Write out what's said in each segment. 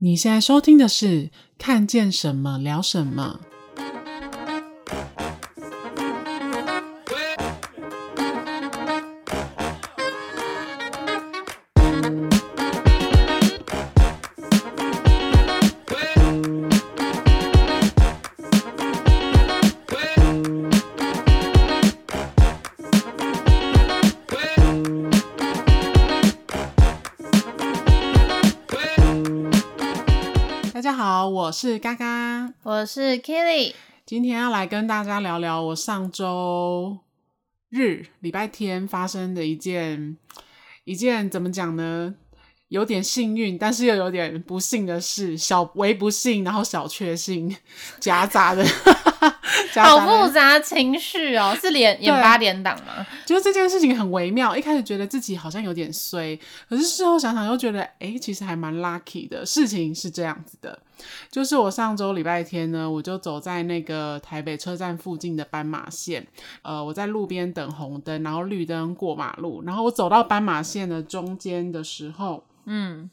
你现在收听的是《看见什么聊什么》。是 Kelly，今天要来跟大家聊聊我上周日礼拜天发生的一件一件怎么讲呢？有点幸运，但是又有点不幸的事，小为不幸，然后小确幸夹杂的。好复杂情绪哦，是连演八点档吗？就是这件事情很微妙，一开始觉得自己好像有点衰，可是事后想想又觉得，哎、欸，其实还蛮 lucky 的。事情是这样子的，就是我上周礼拜天呢，我就走在那个台北车站附近的斑马线，呃，我在路边等红灯，然后绿灯过马路，然后我走到斑马线的中间的时候，嗯，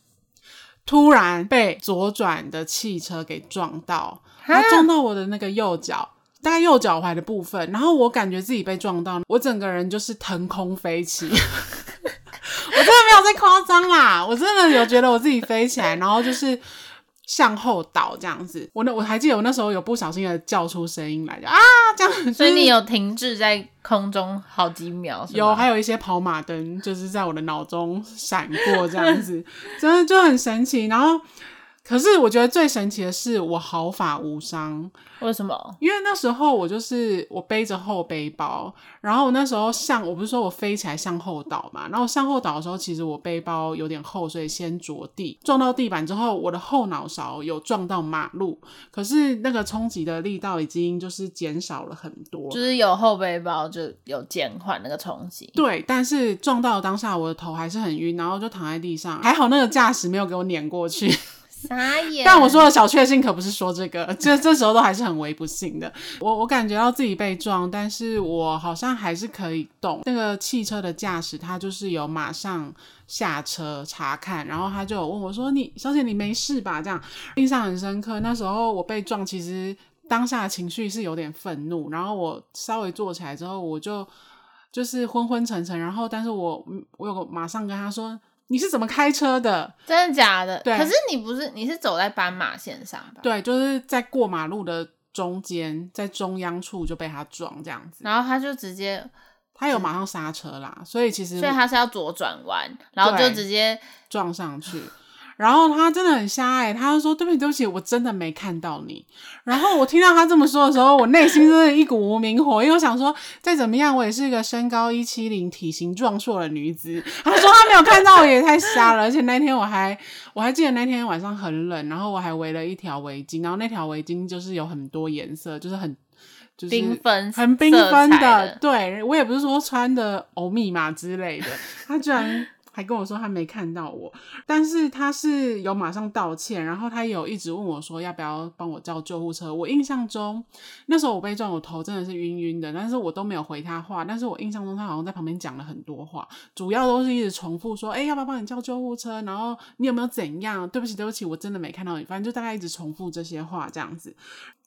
突然被左转的汽车给撞到，它撞到我的那个右脚。大概右脚踝的部分，然后我感觉自己被撞到，我整个人就是腾空飞起，我真的没有在夸张啦，我真的有觉得我自己飞起来，然后就是向后倒这样子。我那我还记得我那时候有不小心的叫出声音来，啊这样子，所以你有停滞在空中好几秒，有还有一些跑马灯就是在我的脑中闪过这样子，真的就很神奇。然后。可是我觉得最神奇的是，我毫发无伤。为什么？因为那时候我就是我背着后背包，然后我那时候向我不是说我飞起来向后倒嘛，然后向后倒的时候，其实我背包有点厚，所以先着地，撞到地板之后，我的后脑勺有撞到马路，可是那个冲击的力道已经就是减少了很多，就是有后背包就有减缓那个冲击。对，但是撞到当下我的头还是很晕，然后就躺在地上，还好那个驾驶没有给我碾过去。傻眼！但我说的小确幸可不是说这个，这这时候都还是很为不幸的。我我感觉到自己被撞，但是我好像还是可以动。那个汽车的驾驶他就是有马上下车查看，然后他就有问我说：“你小姐你没事吧？”这样印象很深刻。那时候我被撞，其实当下的情绪是有点愤怒，然后我稍微坐起来之后，我就就是昏昏沉沉，然后但是我我有马上跟他说。你是怎么开车的？真的假的？对。可是你不是，你是走在斑马线上吧？对，就是在过马路的中间，在中央处就被他撞这样子。然后他就直接，他有马上刹车啦，所以其实所以他是要左转弯，然后就直接撞上去。然后他真的很瞎哎、欸，他就说对不起对不起，我真的没看到你。然后我听到他这么说的时候，我内心真的一股无名火，因为我想说再怎么样，我也是一个身高一七零、体型壮硕的女子。他说他没有看到我也太瞎了，而且那天我还我还记得那天晚上很冷，然后我还围了一条围巾，然后那条围巾就是有很多颜色，就是很就是缤纷、很缤纷的。的对，我也不是说穿的欧密码之类的，他居然。还跟我说他没看到我，但是他是有马上道歉，然后他有一直问我说要不要帮我叫救护车。我印象中那时候我被撞，我头真的是晕晕的，但是我都没有回他话。但是我印象中他好像在旁边讲了很多话，主要都是一直重复说，哎，要不要帮你叫救护车？然后你有没有怎样？对不起，对不起，我真的没看到你。反正就大概一直重复这些话这样子。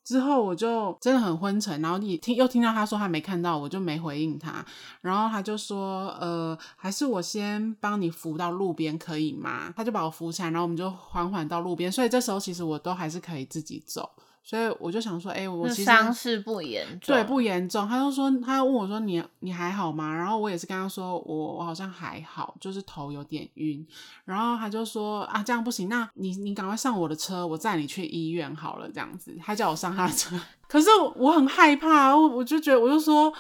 之后我就真的很昏沉，然后你听又听到他说他没看到，我就没回应他。然后他就说，呃，还是我先帮你扶到路边可以吗？他就把我扶起来，然后我们就缓缓到路边。所以这时候其实我都还是可以自己走。所以我就想说，哎、欸，我其实伤势不严重，对，不严重。他就说，他问我说你，你你还好吗？然后我也是跟他说，我我好像还好，就是头有点晕。然后他就说，啊，这样不行，那你你赶快上我的车，我载你去医院好了，这样子。他叫我上他的车，可是我很害怕，我我就觉得，我就说，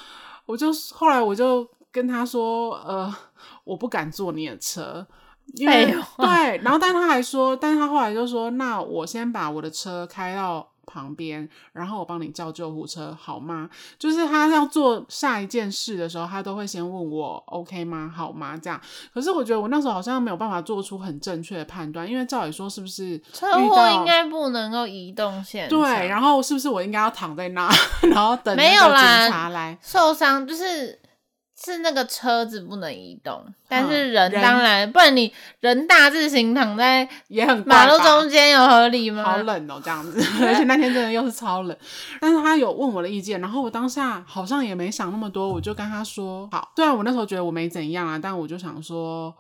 我就后来我就跟他说，呃，我不敢坐你的车，因为对。然后但他还说，但是他后来就说，那我先把我的车开到。旁边，然后我帮你叫救护车，好吗？就是他要做下一件事的时候，他都会先问我 OK 吗？好吗？这样。可是我觉得我那时候好像没有办法做出很正确的判断，因为照理说是不是车祸应该不能够移动现场？对，然后是不是我应该要躺在那，然后等没有啦警察来？受伤就是是那个车子不能移动，但是人当然，人不然你人大字型躺在也很马路中间有合理吗？好冷哦，这样子，而且那天真的又是超冷。但是他有问我的意见，然后我当下好像也没想那么多，我就跟他说好。虽然我那时候觉得我没怎样啊，但我就想说。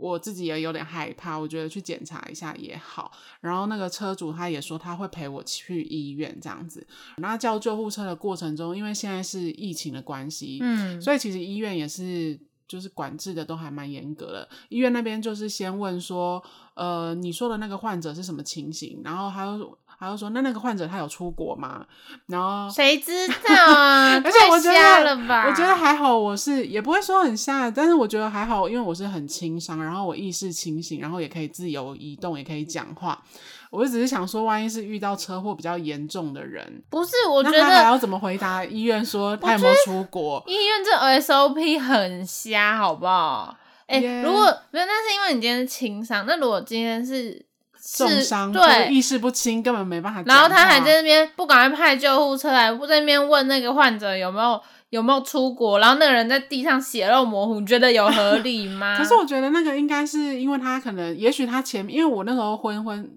我自己也有点害怕，我觉得去检查一下也好。然后那个车主他也说他会陪我去医院这样子。那叫救护车的过程中，因为现在是疫情的关系，嗯，所以其实医院也是就是管制的都还蛮严格的。医院那边就是先问说，呃，你说的那个患者是什么情形？然后他就。他就说：“那那个患者他有出国吗？”然后谁知道啊？而且我觉得，太瞎了吧？我觉得还好，我是也不会说很瞎，但是我觉得还好，因为我是很轻伤，然后我意识清醒，然后也可以自由移动，也可以讲话。我就只是想说，万一是遇到车祸比较严重的人，不是？我觉得还要怎么回答医院说他有没有出国？医院这 SOP 很瞎，好不好？哎 Yeah.，如果没有，那是因为你今天是轻伤。那如果今天是？重伤，对，意识不清，根本没办法。然后他还在那边不赶快派救护车来，不在那边问那个患者有没有有没有出国，然后那个人在地上血肉模糊，你觉得有合理吗？可是我觉得那个应该是因为他可能，也许他前面，因为我那时候昏昏。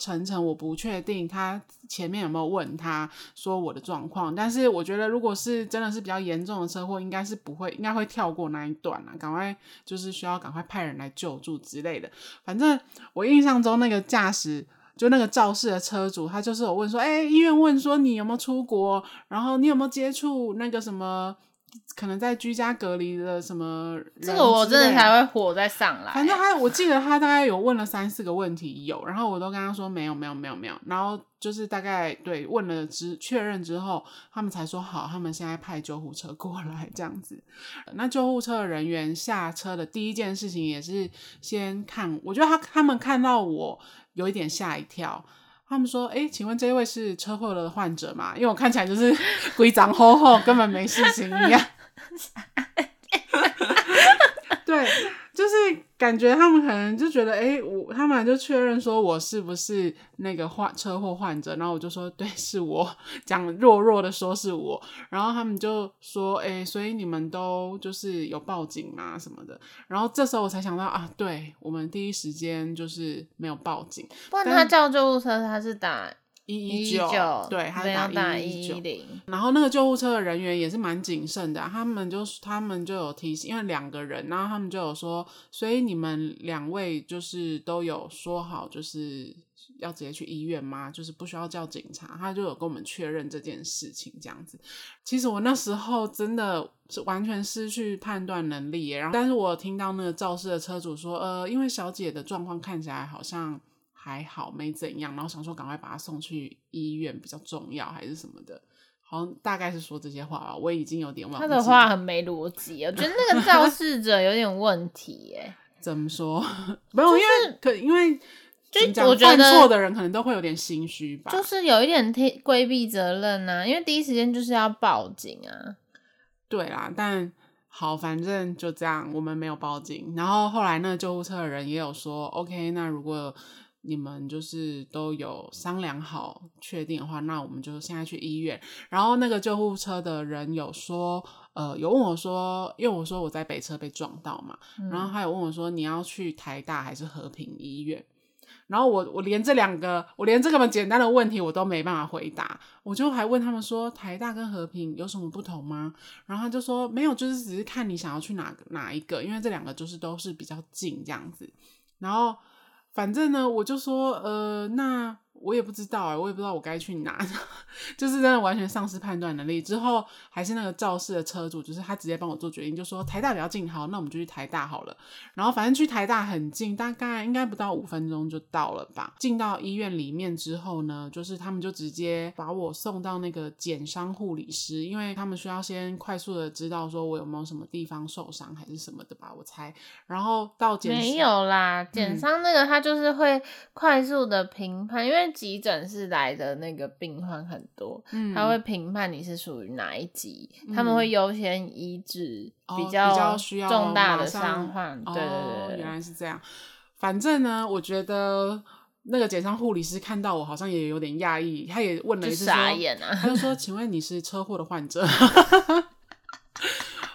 晨晨，我不确定他前面有没有问他说我的状况，但是我觉得如果是真的是比较严重的车祸，应该是不会，应该会跳过那一段啊，赶快就是需要赶快派人来救助之类的。反正我印象中那个驾驶就那个肇事的车主，他就是有问说，哎、医院问说你有没有出国，然后你有没有接触那个什么。可能在居家隔离的什么，这个我真的才会火再上来。反正他，我记得他大概有问了三四个问题，有，然后我都跟他说没有，没有，没有，没有。然后就是大概对问了之确认之后，他们才说好，他们现在派救护车过来这样子。那救护车的人员下车的第一件事情也是先看，我觉得他他们看到我有一点吓一跳。他们说：“哎，请问这位是车祸的患者吗？因为我看起来就是规章厚厚，根本没事情一样。”对，就是感觉他们可能就觉得，哎，我他们就确认说我是不是那个患车祸患者，然后我就说对，是我，讲弱弱的说是我，然后他们就说，哎，所以你们都就是有报警吗什么的？然后这时候我才想到啊，对，我们第一时间就是没有报警，不然他叫救护车，他是打。一一九，对，他是打一一九，然后那个救护车的人员也是蛮谨慎的，他们就他们就有提醒，因为两个人，然后他们就有说，所以你们两位就是都有说好，就是要直接去医院吗？就是不需要叫警察，他就有跟我们确认这件事情，这样子。其实我那时候真的是完全失去判断能力，然后，但是我听到那个肇事的车主说，呃，因为小姐的状况看起来好像。还好没怎样，然后想说赶快把他送去医院比较重要，还是什么的，好像大概是说这些话吧，我已经有点忘记。他的话很没逻辑，我觉得那个肇事者有点问题耶。怎么说？没有，因为可因为就我觉得犯错的人可能都会有点心虚吧，就是有一点规规避责任呐、啊，因为第一时间就是要报警啊。对啦，但好，反正就这样，我们没有报警。然后后来那个救护车的人也有说，OK，那如果。你们就是都有商量好确定的话，那我们就现在去医院。然后那个救护车的人有说，呃，有问我说，因为我说我在北车被撞到嘛，嗯、然后他有问我说，你要去台大还是和平医院？然后我我连这两个，我连这个么简单的问题我都没办法回答，我就还问他们说，台大跟和平有什么不同吗？然后他就说没有，就是只是看你想要去哪个哪一个，因为这两个就是都是比较近这样子。然后。反正呢，我就说，呃，那。我也不知道哎、欸，我也不知道我该去哪，就是真的完全丧失判断能力。之后还是那个肇事的车主，就是他直接帮我做决定，就说台大比较近，好，那我们就去台大好了。然后反正去台大很近，大概应该不到五分钟就到了吧。进到医院里面之后呢，就是他们就直接把我送到那个减伤护理师，因为他们需要先快速的知道说我有没有什么地方受伤还是什么的吧，我猜。然后到检没有啦，减伤那个他就是会快速的评判，嗯、因为。急诊室来的那个病患很多，嗯、他会评判你是属于哪一级，嗯、他们会优先医治比较需要重大的伤患。对对对，原来是这样。反正呢，我觉得那个检伤护理师看到我好像也有点讶异，他也问了一次，傻眼啊，他就说：“请问你是车祸的患者？”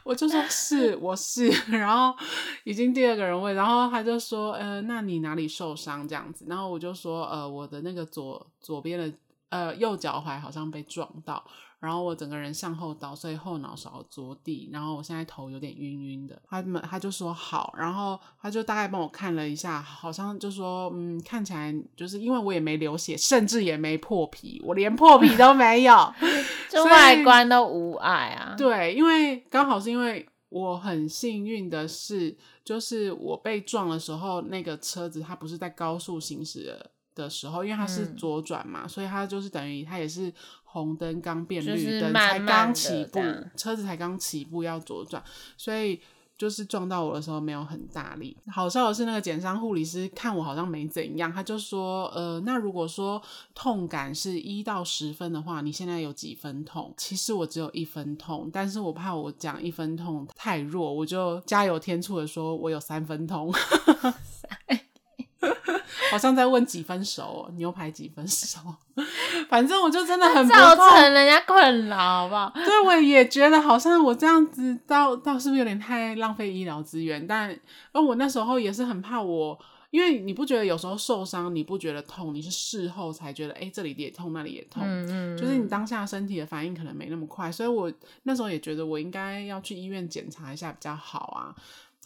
我就说是我是，然后已经第二个人问，然后他就说呃，那你哪里受伤这样子？然后我就说呃，我的那个左左边的呃右脚踝好像被撞到。然后我整个人向后倒，所以后脑勺着地，然后我现在头有点晕晕的。他们他就说好，然后他就大概帮我看了一下，好像就说嗯，看起来就是因为我也没流血，甚至也没破皮，我连破皮都没有，就外观都无碍啊。对，因为刚好是因为我很幸运的是，就是我被撞的时候，那个车子它不是在高速行驶的的时候，因为它是左转嘛，嗯、所以它就是等于它也是。红灯刚变绿灯，才刚起步，车子才刚起步要左转，所以就是撞到我的时候没有很大力。好笑的是，那个减伤护理师看我好像没怎样，他就说：“呃，那如果说痛感是一到十分的话，你现在有几分痛？”其实我只有一分痛，但是我怕我讲一分痛太弱，我就加油添醋的说：“我有三分痛。”好像在问几分熟，牛排几分熟，反正我就真的很不造成人家困扰，好不好？对，我也觉得好像我这样子倒倒是不是有点太浪费医疗资源？但而我那时候也是很怕我，因为你不觉得有时候受伤你不觉得痛，你是事后才觉得哎、欸、这里也痛那里也痛，嗯嗯嗯，就是你当下身体的反应可能没那么快，所以我那时候也觉得我应该要去医院检查一下比较好啊。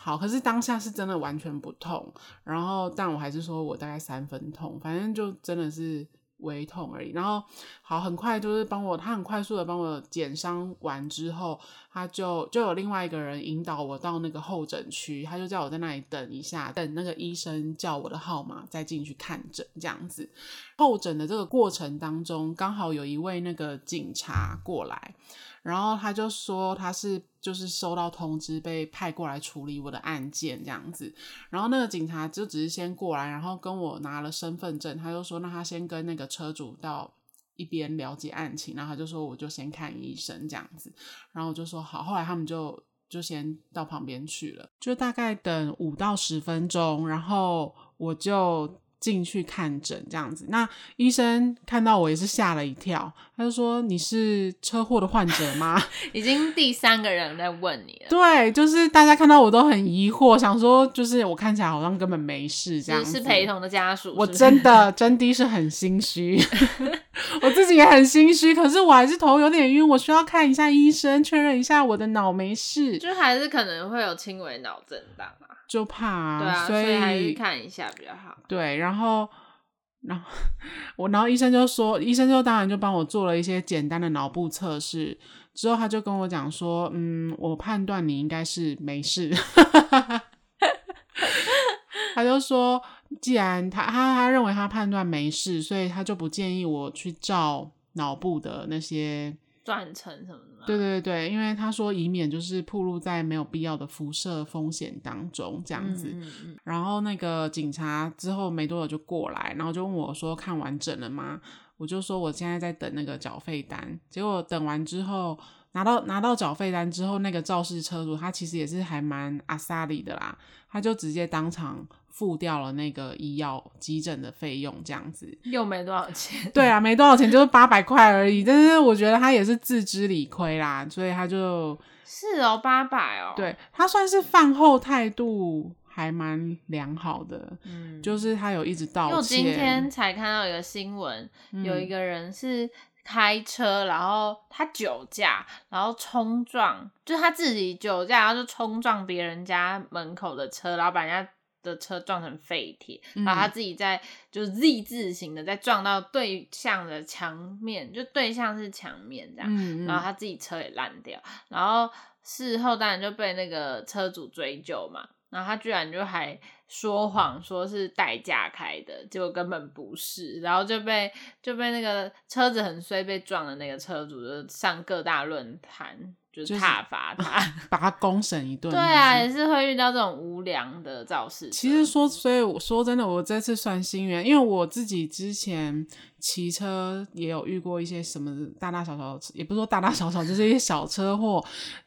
好，可是当下是真的完全不痛，然后但我还是说我大概三分痛，反正就真的是微痛而已。然后好，很快就是帮我，他很快速的帮我减伤完之后，他就就有另外一个人引导我到那个候诊区，他就叫我在那里等一下，等那个医生叫我的号码再进去看诊这样子。候诊的这个过程当中，刚好有一位那个警察过来。然后他就说他是就是收到通知被派过来处理我的案件这样子，然后那个警察就只是先过来，然后跟我拿了身份证，他就说那他先跟那个车主到一边了解案情，然后他就说我就先看医生这样子，然后我就说好，后来他们就就先到旁边去了，就大概等五到十分钟，然后我就。进去看诊这样子，那医生看到我也是吓了一跳，他就说：“你是车祸的患者吗？” 已经第三个人在问你了。对，就是大家看到我都很疑惑，想说就是我看起来好像根本没事这样子。是陪同的家属是是？我真的真的是很心虚，我自己也很心虚，可是我还是头有点晕，我需要看一下医生，确认一下我的脑没事，就还是可能会有轻微脑震荡。就怕啊，对啊，所以，看一下比较好。对，然后，然后我，然后医生就说，医生就当然就帮我做了一些简单的脑部测试，之后他就跟我讲说，嗯，我判断你应该是没事。他就说，既然他他他认为他判断没事，所以他就不建议我去照脑部的那些。断层什么的？对对对，因为他说以免就是暴露在没有必要的辐射风险当中这样子。嗯嗯嗯。然后那个警察之后没多久就过来，然后就问我说：“看完整了吗？”我就说：“我现在在等那个缴费单。”结果等完之后，拿到拿到缴费单之后，那个肇事车主他其实也是还蛮阿萨里的啦，他就直接当场。付掉了那个医药急诊的费用，这样子又没多少钱。对啊，没多少钱，就是八百块而已。但是我觉得他也是自知理亏啦，所以他就 是哦，八百哦。对，他算是饭后态度还蛮良好的，嗯，就是他有一直道歉。因为我今天才看到一个新闻，嗯，有一个人是开车，然后他酒驾，然后冲撞，就是他自己酒驾，然后就冲撞别人家门口的车，然后把人家。的车撞成废铁，然后他自己在就是 Z 字形的，再撞到对向的墙面，就对向是墙面这样，嗯嗯，然后他自己车也烂掉，然后事后当然就被那个车主追究嘛，然后他居然就还说谎说是代驾开的，结果根本不是，然后就被就被那个车子很衰被撞的那个车主就上各大论坛。就是挞伐他，把他公审一顿。对啊，也是会遇到这种无良的肇事。其实说，所以我说真的，我这次算幸运，因为我自己之前骑车也有遇过一些什么大大小小，也不是说大大小小，就是一些小车祸，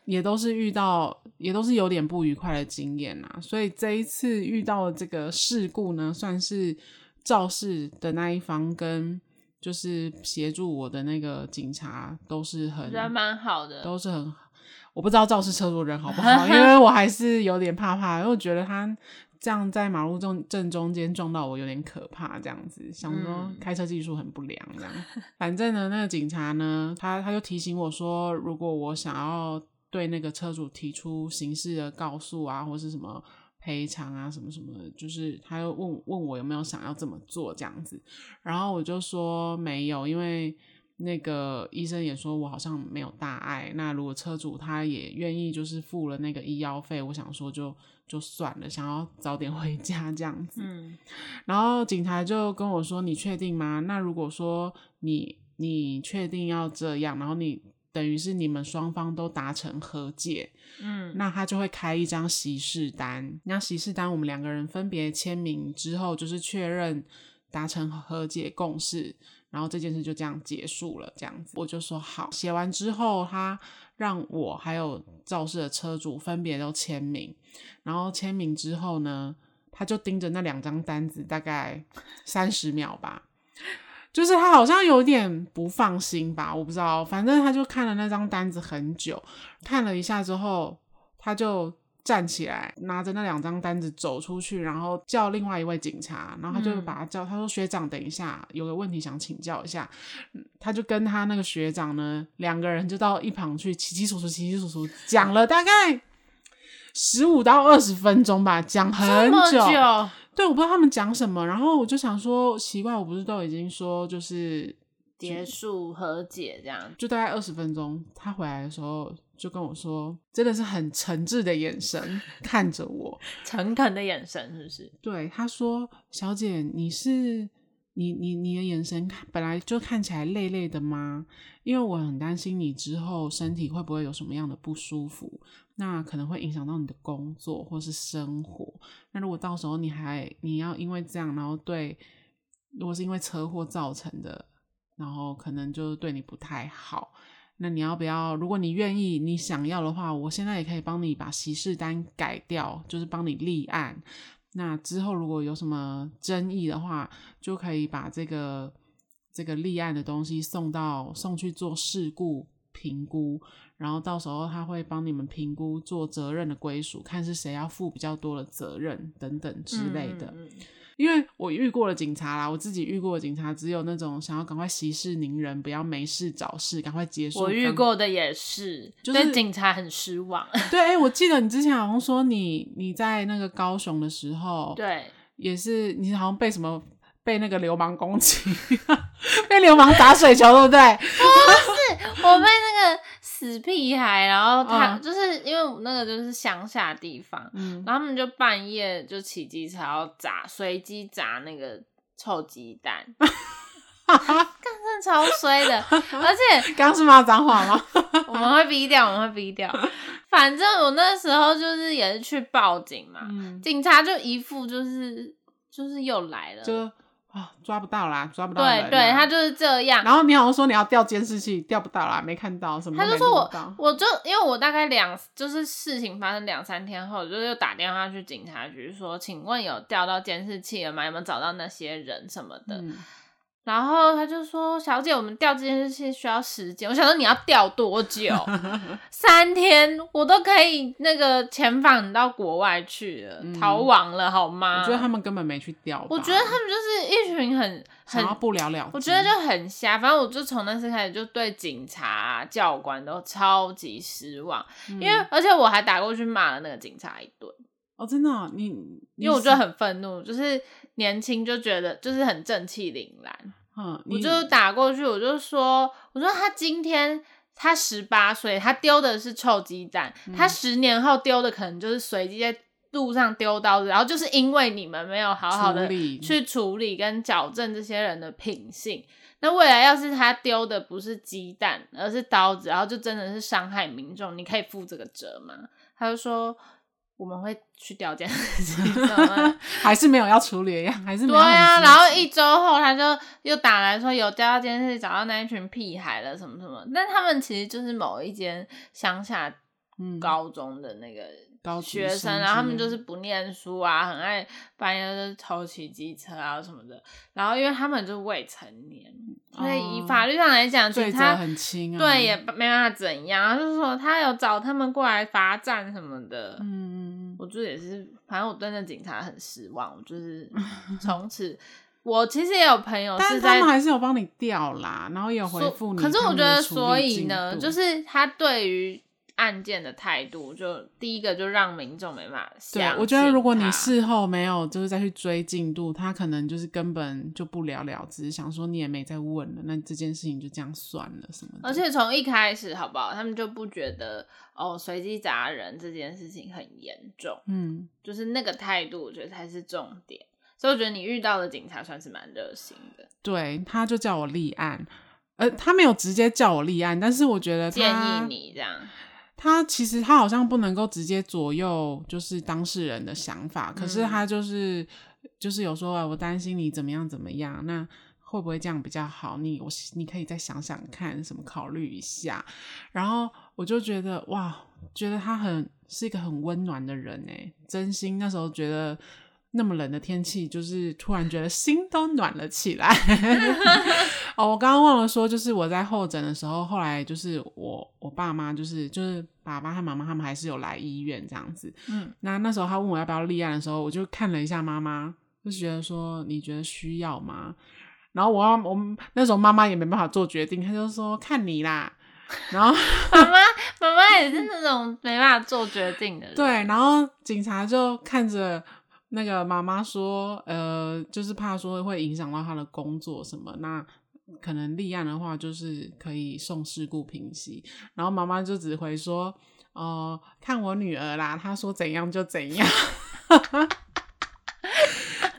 也都是遇到，也都是有点不愉快的经验啊。所以这一次遇到的这个事故呢，算是肇事的那一方跟。就是协助我的那个警察都是很，人蛮好的，都是很我不知道肇事车主人好不好，因 为我还是有点怕怕，因为我觉得他这样在马路正正中间撞到我有点可怕，这样子想说开车技术很不良这样。嗯、反正呢，那个警察呢，他他就提醒我说，如果我想要对那个车主提出刑事的告诉啊，或是什么赔偿啊，什么什么的，就是他又问问我有没有想要这么做这样子，然后我就说没有，因为。那个医生也说我好像没有大碍，那如果车主他也愿意就是付了那个医药费，我想说就就算了，想要早点 回家这样子。嗯，然后警察就跟我说：“你确定吗？那如果说你你确定要这样，然后你等于是你们双方都达成和解，嗯，那他就会开一张息事单，那息事单我们两个人分别签名之后，就是确认达成和解共识。”然后这件事就这样结束了，这样子我就说好。写完之后，他让我还有肇事的车主分别都签名。然后签名之后呢，他就盯着那两张单子，大概三十秒吧。就是他好像有点不放心吧，我不知道。反正他就看了那张单子很久，看了一下之后，他就。站起来，拿着那两张单子走出去，然后叫另外一位警察，然后他就把他叫，他说：“学长，等一下，有个问题想请教一下。”他就跟他那个学长呢，两个人就到一旁去，窸窸窣窣，窸窸窣窣，讲了大概十五到二十分钟吧，讲很久。久？对，我不知道他们讲什么，然后我就想说，奇怪，我不是都已经说就是结束和解这样，就大概二十分钟，他回来的时候。就跟我说，真的是很诚挚的眼神 看着我，诚恳的眼神是不是？对，他说：“小姐，你是你你你的眼神本来就看起来累累的吗？因为我很担心你之后身体会不会有什么样的不舒服，那可能会影响到你的工作或是生活。那如果到时候你还你要因为这样，然后对，如果是因为车祸造成的，然后可能就是对你不太好。”那你要不要？如果你愿意，你想要的话，我现在也可以帮你把息事单改掉，就是帮你立案。那之后如果有什么争议的话，就可以把这个这个立案的东西送到送去做事故评估，然后到时候他会帮你们评估做责任的归属，看是谁要负比较多的责任等等之类的。因为我遇过了警察啦，我自己遇过的警察只有那种想要赶快息事宁人，不要没事找事，赶快结束。我遇过的也是，就是对警察很失望。对，哎、欸，我记得你之前好像说你你在那个高雄的时候，对，也是你好像被什么被那个流氓攻击，被流氓打水球，对不对？不是，我被那个。死屁孩，然后他、嗯、就是因为那个就是乡下地方，嗯，然后他们就半夜就骑机车要砸，随机砸那个臭鸡蛋，干真超衰的，而且 刚是骂脏话吗？我们会逼掉，我们会逼掉。反正我那时候就是也是去报警嘛，嗯、警察就一副就是就是又来了，就。啊、哦，抓不到啦，抓不到。对对，他就是这样。然后你好像说你要调监视器，调不到啦，没看到什么。他就说我，我就因为我大概两，就是事情发生两三天后，就是又打电话去警察局说，请问有调到监视器了吗？有没有找到那些人什么的？嗯然后他就说：“小姐，我们调这件事情需要时间。我想说你要调多久？三天，我都可以那个遣返你到国外去了，嗯、逃亡了好吗？我觉得他们根本没去调。我觉得他们就是一群很很不了了之。我觉得就很瞎。反正我就从那次开始就对警察、啊、教官都超级失望，嗯、因为而且我还打过去骂了那个警察一顿。哦，真的、哦？你，你因为我就很愤怒，就是。”年轻就觉得就是很正气凛然，嗯，我就打过去，我就说，我说他今天他十八岁，他丢的是臭鸡蛋，嗯、他十年后丢的可能就是随机在路上丢刀子，然后就是因为你们没有好好的去处理跟矫正这些人的品性，那未来要是他丢的不是鸡蛋，而是刀子，然后就真的是伤害民众，你可以负这个责吗？他就说。我们会去调监视器 还是没有要处理呀？还是没有？对啊，然后一周后他就又打来说有调到监视器，找到那一群屁孩了，什么什么。但他们其实就是某一间乡下高中的那个学生，然后他们就是不念书啊，很爱半夜就偷骑机车啊什么的。然后因为他们就是未成年，所以以法律上来讲，罪责很轻啊，对，也没办法怎样。就是说他有找他们过来罚站什么的，嗯，我觉得也是，反正我对那警察很失望，我就是 从此。我其实也有朋友是在，但是他们还是有帮你调啦，然后也有回复你。可是我觉得，所以呢，就是他对于案件的态度，就第一个就让民众没办法。对，我觉得如果你事后没有就是再去追进度，他可能就是根本就不了了之，想说你也没再问了，那这件事情就这样算了什么的。而且从一开始，好不好？他们就不觉得哦，随机砸人这件事情很严重。嗯，就是那个态度，我觉得才是重点。所以我觉得你遇到的警察算是蛮热心的。对，他就叫我立案，呃，他没有直接叫我立案，但是我觉得他建议你这样。他其实他好像不能够直接左右，就是当事人的想法。可是他就是、嗯、就是有说，我担心你怎么样怎么样，那会不会这样比较好？你我你可以再想想看，什么考虑一下。然后我就觉得哇，觉得他很是一个很温暖的人哎，真心那时候觉得。那么冷的天气，就是突然觉得心都暖了起来。哦，我刚刚忘了说，就是我在候诊的时候，后来就是我我爸妈，就是就是爸爸和妈妈他们还是有来医院这样子。嗯，那那时候他问我要不要立案的时候，我就看了一下妈妈，就觉得说你觉得需要吗？然后我我那时候妈妈也没办法做决定，她就说看你啦。然后 妈妈妈妈也是那种没办法做决定的人。对，然后警察就看着。那个妈妈说，呃，就是怕说会影响到她的工作什么，那可能立案的话，就是可以送事故平息。然后妈妈就只会说，哦、呃，看我女儿啦，她说怎样就怎样。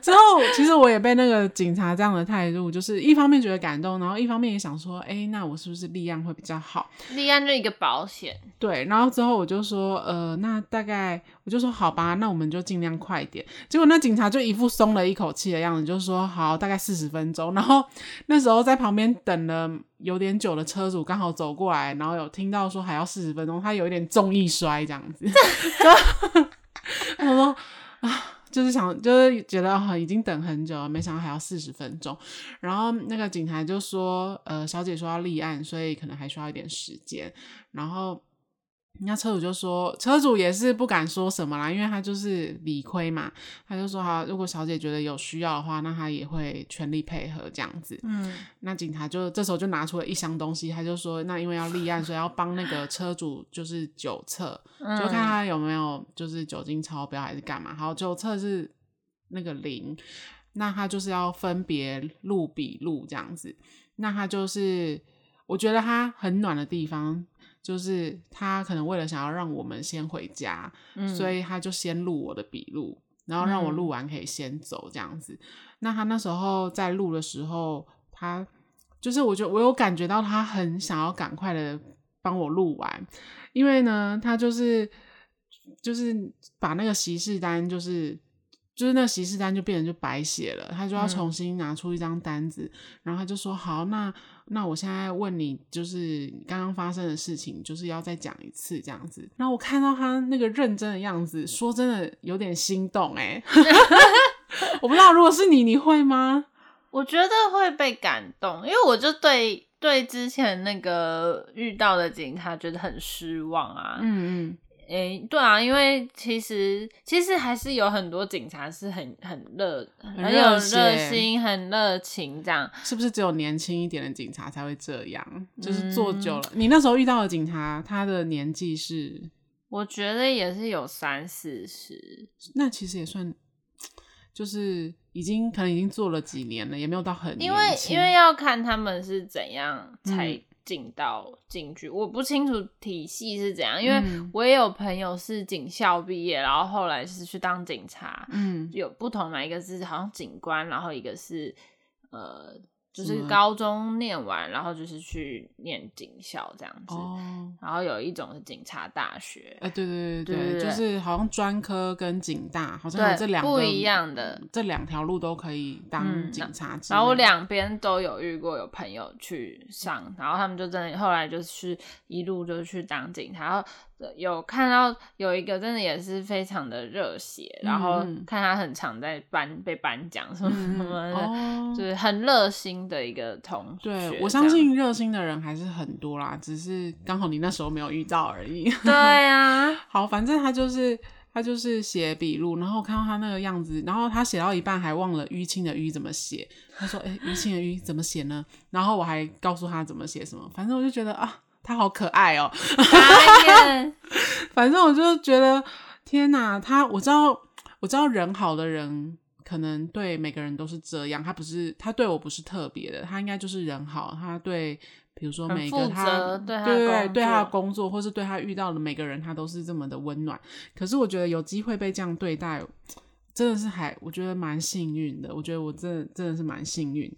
之后，其实我也被那个警察这样的态度，就是一方面觉得感动，然后一方面也想说，哎、欸，那我是不是立案会比较好？立案就一个保险。对，然后之后我就说，呃，那大概我就说好吧，那我们就尽量快一点。结果那警察就一副松了一口气的样子，就说好，大概四十分钟。然后那时候在旁边等了有点久的车主刚好走过来，然后有听到说还要四十分钟，他有一点重易摔这样子。他说啊。就是想，就是觉得哦，已经等很久了，没想到还要四十分钟。然后那个警察就说：“呃，小姐说要立案，所以可能还需要一点时间。”然后。那车主就说，车主也是不敢说什么啦，因为他就是理亏嘛，他就说好，如果小姐觉得有需要的话，那他也会全力配合这样子。嗯，那警察就这时候就拿出了一箱东西，他就说，那因为要立案，所以要帮那个车主就是酒测，嗯，就看他有没有就是酒精超标还是干嘛。好，酒测是那个零，那他就是要分别录笔录这样子。那他就是我觉得他很暖的地方。就是他可能为了想要让我们先回家，嗯、所以他就先录我的笔录，然后让我录完可以先走这样子。嗯、那他那时候在录的时候，他就是我觉得我有感觉到他很想要赶快的帮我录完，因为呢，他就是就是把那个习事单就是。就是那个席次单就变成就白写了，他就要重新拿出一张单子，嗯、然后他就说好，那那我现在问你，就是刚刚发生的事情，就是要再讲一次这样子。然后我看到他那个认真的样子，说真的有点心动哎、欸，我不知道如果是你，你会吗？我觉得会被感动，因为我就对对之前那个遇到的警察觉得很失望啊，嗯嗯。诶、欸，对啊，因为其实其实还是有很多警察是很很热、很有热心、很热情这样。是不是只有年轻一点的警察才会这样？就是做久了，嗯、你那时候遇到的警察，他的年纪是？我觉得也是有三四十。那其实也算，就是已经可能已经做了几年了，也没有到很。因为因为要看他们是怎样才、嗯。进到警局，我不清楚体系是怎样，因为我也有朋友是警校毕业，然后后来是去当警察，嗯，有不同嘛，一个是好像警官，然后一个是呃。就是高中念完，然后就是去念警校这样子，哦、然后有一种是警察大学，哎、欸，对对对对，就是好像专科跟警大好像有这两个不一样的，这两条路都可以当警察、嗯。然后我两边都有遇过有朋友去上，然后他们就真的后来就是一路就是去当警察，然后有看到有一个真的也是非常的热血，嗯、然后看他很常在颁被颁奖什么什么的，嗯哦、就是很热心的一个同学。对，我相信热心的人还是很多啦，只是刚好你那时候没有遇到而已。对啊，好，反正他就是他就是写笔录，然后看到他那个样子，然后他写到一半还忘了淤青的淤怎么写，他说：“哎、欸，淤青的淤怎么写呢？”然后我还告诉他怎么写什么，反正我就觉得啊。他好可爱哦、喔！反正我就觉得，天哪，他我知道，我知道人好的人可能对每个人都是这样。他不是，他对我不是特别的，他应该就是人好。他对，比如说每个他，对他对对对他的工作，或是对他遇到的每个人，他都是这么的温暖。可是我觉得有机会被这样对待，真的是还我觉得蛮幸运的。我觉得我真的真的是蛮幸运。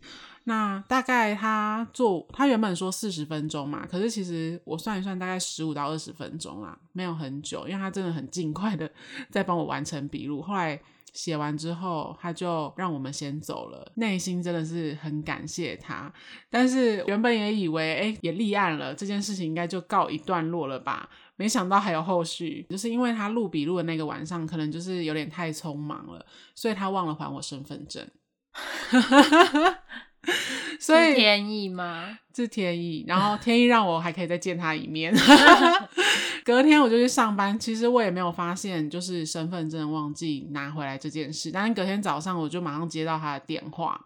那大概他做，他原本说四十分钟嘛，可是其实我算一算，大概十五到二十分钟啦，没有很久，因为他真的很尽快的 在帮我完成笔录。后来写完之后，他就让我们先走了，内心真的是很感谢他。但是原本也以为，哎，也立案了，这件事情应该就告一段落了吧？没想到还有后续，就是因为他录笔录的那个晚上，可能就是有点太匆忙了，所以他忘了还我身份证。所以天意吗？是天意，然后天意让我还可以再见他一面。隔天我就去上班，其实我也没有发现就是身份证忘记拿回来这件事。但是隔天早上我就马上接到他的电话，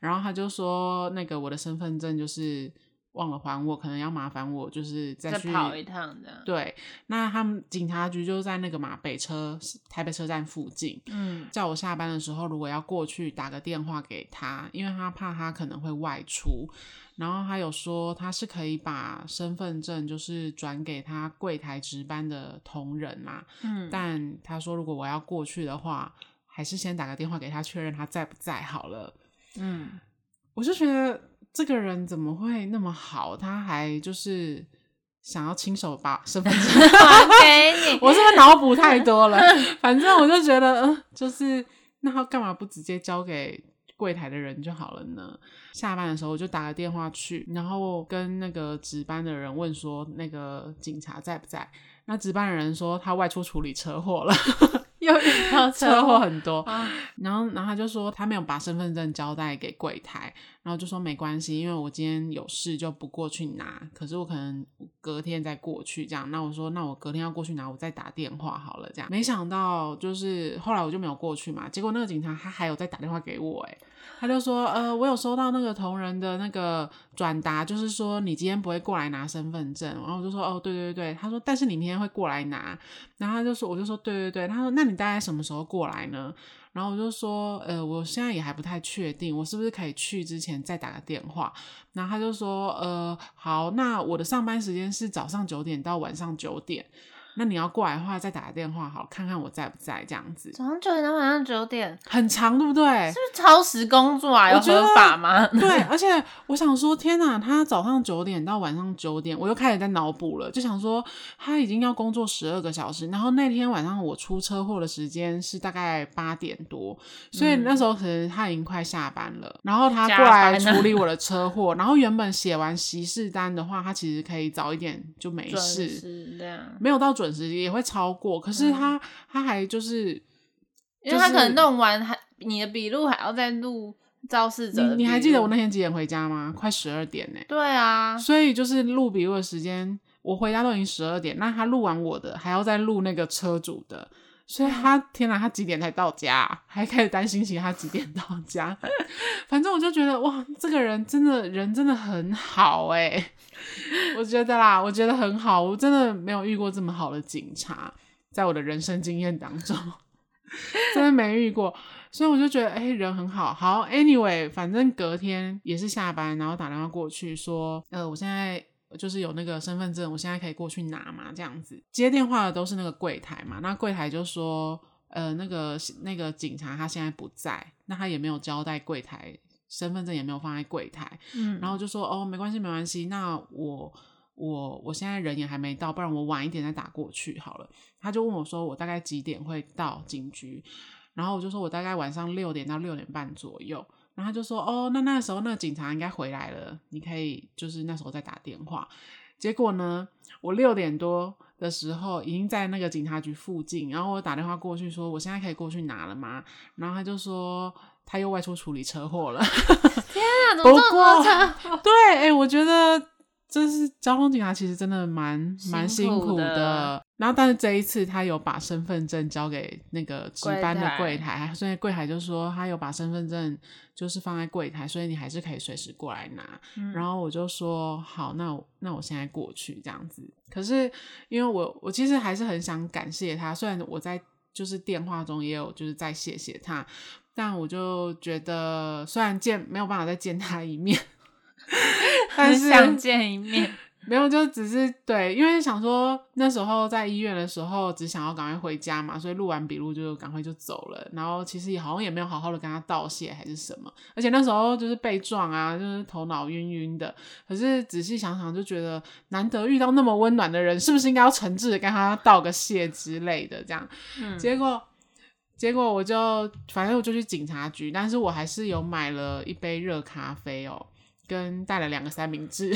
然后他就说那个我的身份证就是。忘了还我，可能要麻烦我，就是再去再跑一趟这样。对，那他们警察局就在那个马北车台北车站附近。嗯，叫我下班的时候，如果要过去打个电话给他，因为他怕他可能会外出。然后他有说他是可以把身份证就是转给他柜台值班的同仁嘛。嗯，但他说如果我要过去的话，还是先打个电话给他确认他在不在好了。嗯，我就觉得。这个人怎么会那么好？他还就是想要亲手把身份证 还给你。我是不是脑补太多了？反正我就觉得，嗯，就是那他干嘛不直接交给柜台的人就好了呢？下班的时候我就打个电话去，然后跟那个值班的人问说，那个警察在不在？那值班的人说他外出处理车祸了。又遇到车祸。很多，啊、然后，然后他就说他没有把身份证交代给柜台，然后就说没关系，因为我今天有事就不过去拿，可是我可能隔天再过去这样。那我说那我隔天要过去拿，我再打电话好了这样。没想到就是后来我就没有过去嘛，结果那个警察他还有再打电话给我，诶他就说呃我有收到那个同仁的那个转达，就是说你今天不会过来拿身份证，然后我就说哦对对对，他说但是你明天会过来拿，然后他就说我就说对对对，他说那你。大概什么时候过来呢？然后我就说，呃，我现在也还不太确定，我是不是可以去之前再打个电话？然后他就说，呃，好，那我的上班时间是早上九点到晚上九点。那你要过来的话，再打个电话好，看看我在不在这样子。早上九点到晚上九点，很长，对不对？是不是超时工作啊？有合法吗？对，而且我想说，天哪，他早上九点到晚上九点，我又开始在脑补了，就想说他已经要工作十二个小时，然后那天晚上我出车祸的时间是大概八点多，所以那时候可能他已经快下班了，嗯、然后他过来处理我的车祸，然后原本写完息事单的话，他其实可以早一点就没事，这样没有到准。准时也会超过，可是他、嗯、他还就是，因为他可能弄完还你的笔录还要再录肇事者。你你还记得我那天几点回家吗？快十二点呢。对啊，所以就是录笔录的时间，我回家都已经十二点，那他录完我的还要再录那个车主的，所以他天哪，他几点才到家？还开始担心起他几点到家。反正我就觉得哇，这个人真的人真的很好哎。我觉得啦，我觉得很好，我真的没有遇过这么好的警察，在我的人生经验当中，真的没遇过，所以我就觉得，哎、人很好。好，anyway，反正隔天也是下班，然后打电话过去说，呃，我现在就是有那个身份证，我现在可以过去拿嘛，这样子。接电话的都是那个柜台嘛，那柜台就说，呃，那个那个警察他现在不在，那他也没有交代柜台。身份证也没有放在柜台，嗯，然后就说哦，没关系，没关系，那我我我现在人也还没到，不然我晚一点再打过去好了。他就问我说，我大概几点会到警局？然后我就说我大概晚上六点到六点半左右。然后他就说哦，那那时候那个警察应该回来了，你可以就是那时候再打电话。结果呢，我六点多的时候，已经在那个警察局附近，然后我打电话过去说，我现在可以过去拿了吗？然后他就说他又外出处理车祸了。天啊，怎么这么多车？对，哎、欸，我觉得。这是交通警察，其实真的蛮蛮辛苦的。然后，但是这一次他有把身份证交给那个值班的柜台，所以柜台就说他有把身份证就是放在柜台，所以你还是可以随时过来拿。嗯、然后我就说好，那我那我现在过去这样子。可是因为我我其实还是很想感谢他，虽然我在就是电话中也有就是在谢谢他，但我就觉得虽然见没有办法再见他一面。但是想见一面，没有，就只是对，因为想说那时候在医院的时候，只想要赶快回家嘛，所以录完笔录就赶快就走了。然后其实也好像也没有好好的跟他道谢还是什么，而且那时候就是被撞啊，就是头脑晕晕的。可是仔细想想，就觉得难得遇到那么温暖的人，是不是应该要诚挚的跟他道个谢之类的？这样，嗯，结果结果我就反正我就去警察局，但是我还是有买了一杯热咖啡哦。跟带了两个三明治，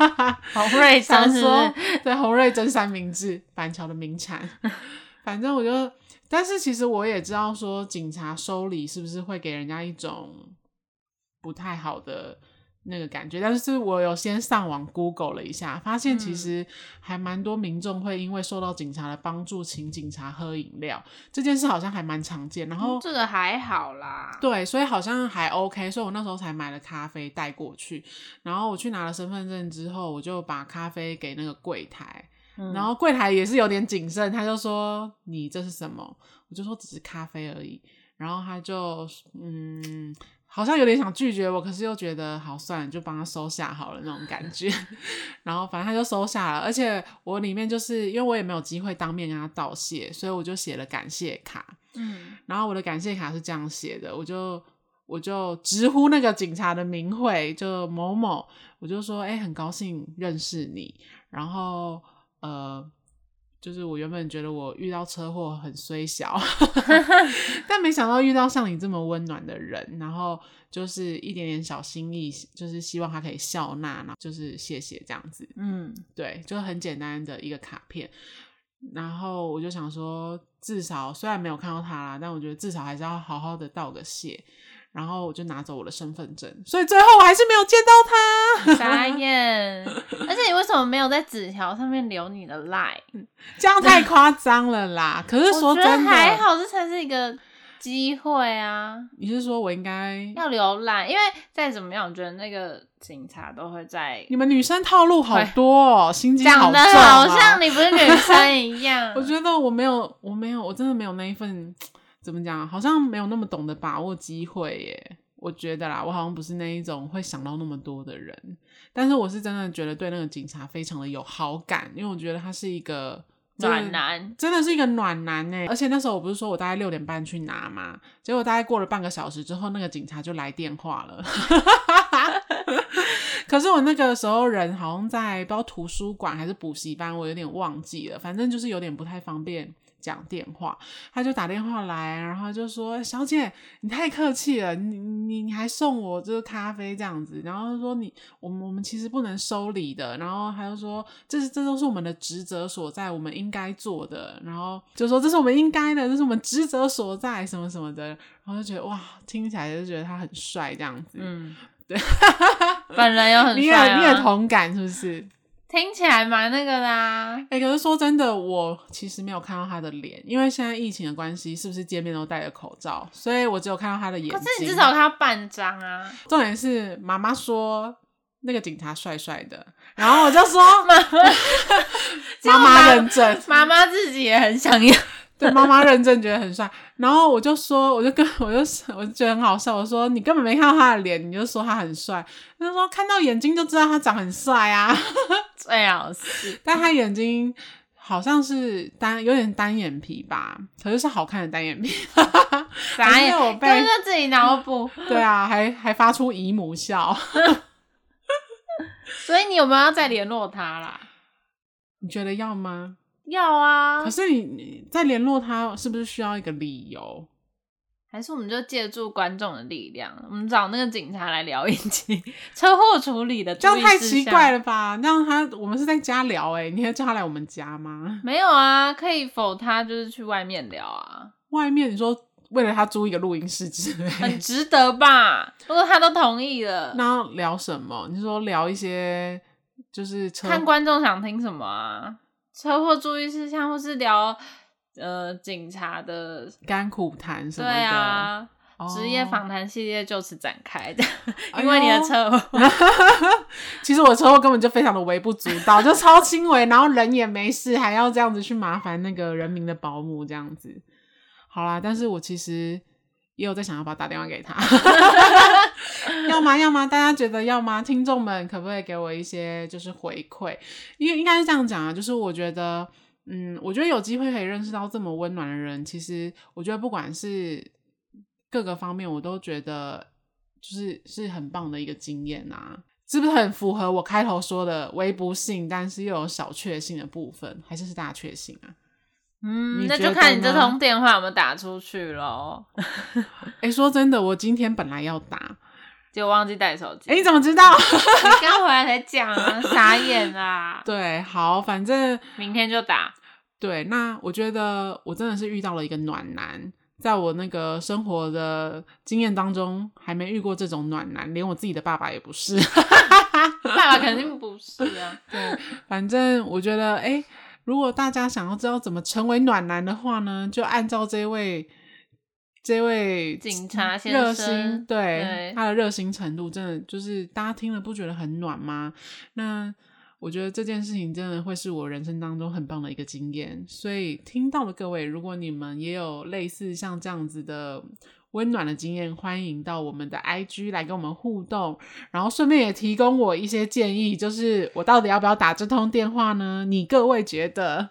洪瑞想说，对，洪瑞蒸三明治，板桥的名产。反正我就，但是其实我也知道，说警察收礼是不是会给人家一种不太好的。那个感觉，但是我有先上网 Google 了一下，发现其实还蛮多民众会因为受到警察的帮助，请警察喝饮料，这件事好像还蛮常见。然后、嗯、这个还好啦，对，所以好像还 OK，所以我那时候才买了咖啡带过去。然后我去拿了身份证之后，我就把咖啡给那个柜台，嗯、然后柜台也是有点谨慎，他就说：“你这是什么？”我就说：“只是咖啡而已。”然后他就嗯。好像有点想拒绝我，可是又觉得好算了，就帮他收下好了那种感觉。然后反正他就收下了，而且我里面就是因为我也没有机会当面跟他道谢，所以我就写了感谢卡。嗯，然后我的感谢卡是这样写的，我就我就直呼那个警察的名讳，就某某，我就说，哎，很高兴认识你。然后呃。就是我原本觉得我遇到车祸很衰小，但没想到遇到像你这么温暖的人，然后就是一点点小心意，就是希望他可以笑纳，然后就是谢谢这样子。嗯，对，就很简单的一个卡片。然后我就想说，至少虽然没有看到他啦，但我觉得至少还是要好好的道个谢。然后我就拿走我的身份证，所以最后我还是没有见到他。傻眼！而且你为什么没有在纸条上面留你的 line？这样太夸张了啦！可是说真的，还好，这才是一个机会啊。你是说我应该要留 line？因为再怎么样，我觉得那个警察都会在。你们女生套路好多哦，心机好重啊。讲的好像你不是女生一样。我觉得我没有，我没有，我真的没有那一份。怎么讲？好像没有那么懂得把握机会耶。我觉得啦，我好像不是那一种会想到那么多的人。但是我是真的觉得对那个警察非常的有好感，因为我觉得他是一个暖男，真的是一个暖男呢。而且那时候我不是说我大概六点半去拿嘛，结果大概过了半个小时之后，那个警察就来电话了。可是我那个时候人好像在不知道图书馆还是补习班，我有点忘记了，反正就是有点不太方便。讲电话，他就打电话来，然后就说：“小姐，你太客气了，你你你还送我这个咖啡这样子。”然后说你：“你我们我们其实不能收礼的。”然后他就说：“这是这都是我们的职责所在，我们应该做的。”然后就说：“这是我们应该的，这是我们职责所在，什么什么的。”然后就觉得哇，听起来就觉得他很帅这样子。嗯，对，本人又很 帅啊，你也你也同感是不是？听起来蛮那个的啊，哎、欸，可是说真的，我其实没有看到他的脸，因为现在疫情的关系，是不是见面都戴着口罩，所以我只有看到他的眼睛。可是你至少看到半张啊。重点是妈妈说那个警察帅帅的，然后我就说妈妈 认证，妈妈自己也很想要。对，妈妈认证觉得很帅，然后我就说，我就跟我就我就觉得很好笑，我说你根本没看到他的脸，你就说他很帅，他就说看到眼睛就知道他长很帅啊，最好是，但他眼睛好像是单有点单眼皮吧，可是是好看的单眼皮，啥眼？我被就自己脑补，对啊，还还发出姨母笑，所以你有没有要再联络他啦？你觉得要吗？要啊，可是你你再联络他，是不是需要一个理由？还是我们就借助观众的力量，我们找那个警察来聊一集车祸处理的。这样太奇怪了吧？那他我们是在家聊哎、欸，你要叫他来我们家吗？没有啊，可以否他就是去外面聊啊。外面你说为了他租一个录音室之类，很值得吧？如果他都同意了，那要聊什么？你说聊一些就是车看观众想听什么啊？车祸注意事项，或是聊。呃，警察的甘苦谈什么的，对啊，职业访谈系列就此展开的，因为你的车祸，哎、其实我的车祸根本就非常的微不足道，就超轻微，然后人也没事，还要这样子去麻烦那个人民的保姆这样子。好啦，但是我其实也有在想要不要打电话给他，要吗？要吗？大家觉得要吗？听众们可不可以给我一些就是回馈？因为应该是这样讲啊，就是我觉得。嗯，我觉得有机会可以认识到这么温暖的人，其实我觉得不管是各个方面，我都觉得就是是很棒的一个经验啊，是不是很符合我开头说的微不幸，但是又有小确幸的部分，还是是大确幸啊？嗯，那就看你这通电话有没有打出去喽。哎、欸，说真的，我今天本来要打，就忘记带手机。哎、欸，你怎么知道？你刚回来才讲啊，傻眼啊！对，好，反正明天就打。对，那我觉得我真的是遇到了一个暖男，在我那个生活的经验当中，还没遇过这种暖男，连我自己的爸爸也不是，爸爸肯定不是啊。对，反正我觉得，哎，如果大家想要知道怎么成为暖男的话呢，就按照这位这位警察先生热心，对，对他的热心程度，真的就是大家听了不觉得很暖吗？那。我觉得这件事情真的会是我人生当中很棒的一个经验，所以听到的各位，如果你们也有类似像这样子的温暖的经验，欢迎到我们的 IG 来跟我们互动，然后顺便也提供我一些建议，就是我到底要不要打这通电话呢？你各位觉得？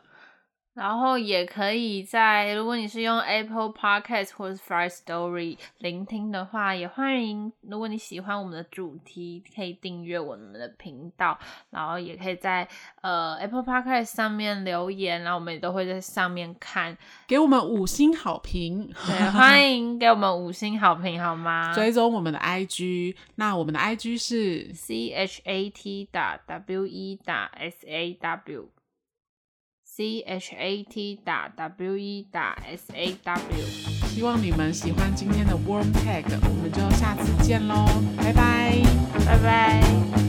然后也可以在，如果你是用 Apple Podcast 或者 Firstory 聆听的话，也欢迎。如果你喜欢我们的主题，可以订阅我们的频道，然后也可以在呃 Apple Podcast 上面留言，然后我们也都会在上面看，给我们五星好评。对，欢迎给我们五星好评，好吗？追踪我们的 IG，那我们的 IG 是 C H A T 打 W E 打 S A W。C H A T 打 W E 打 S A W，希望你们喜欢今天的 Warm Tag，我们就下次见喽，拜拜，拜拜。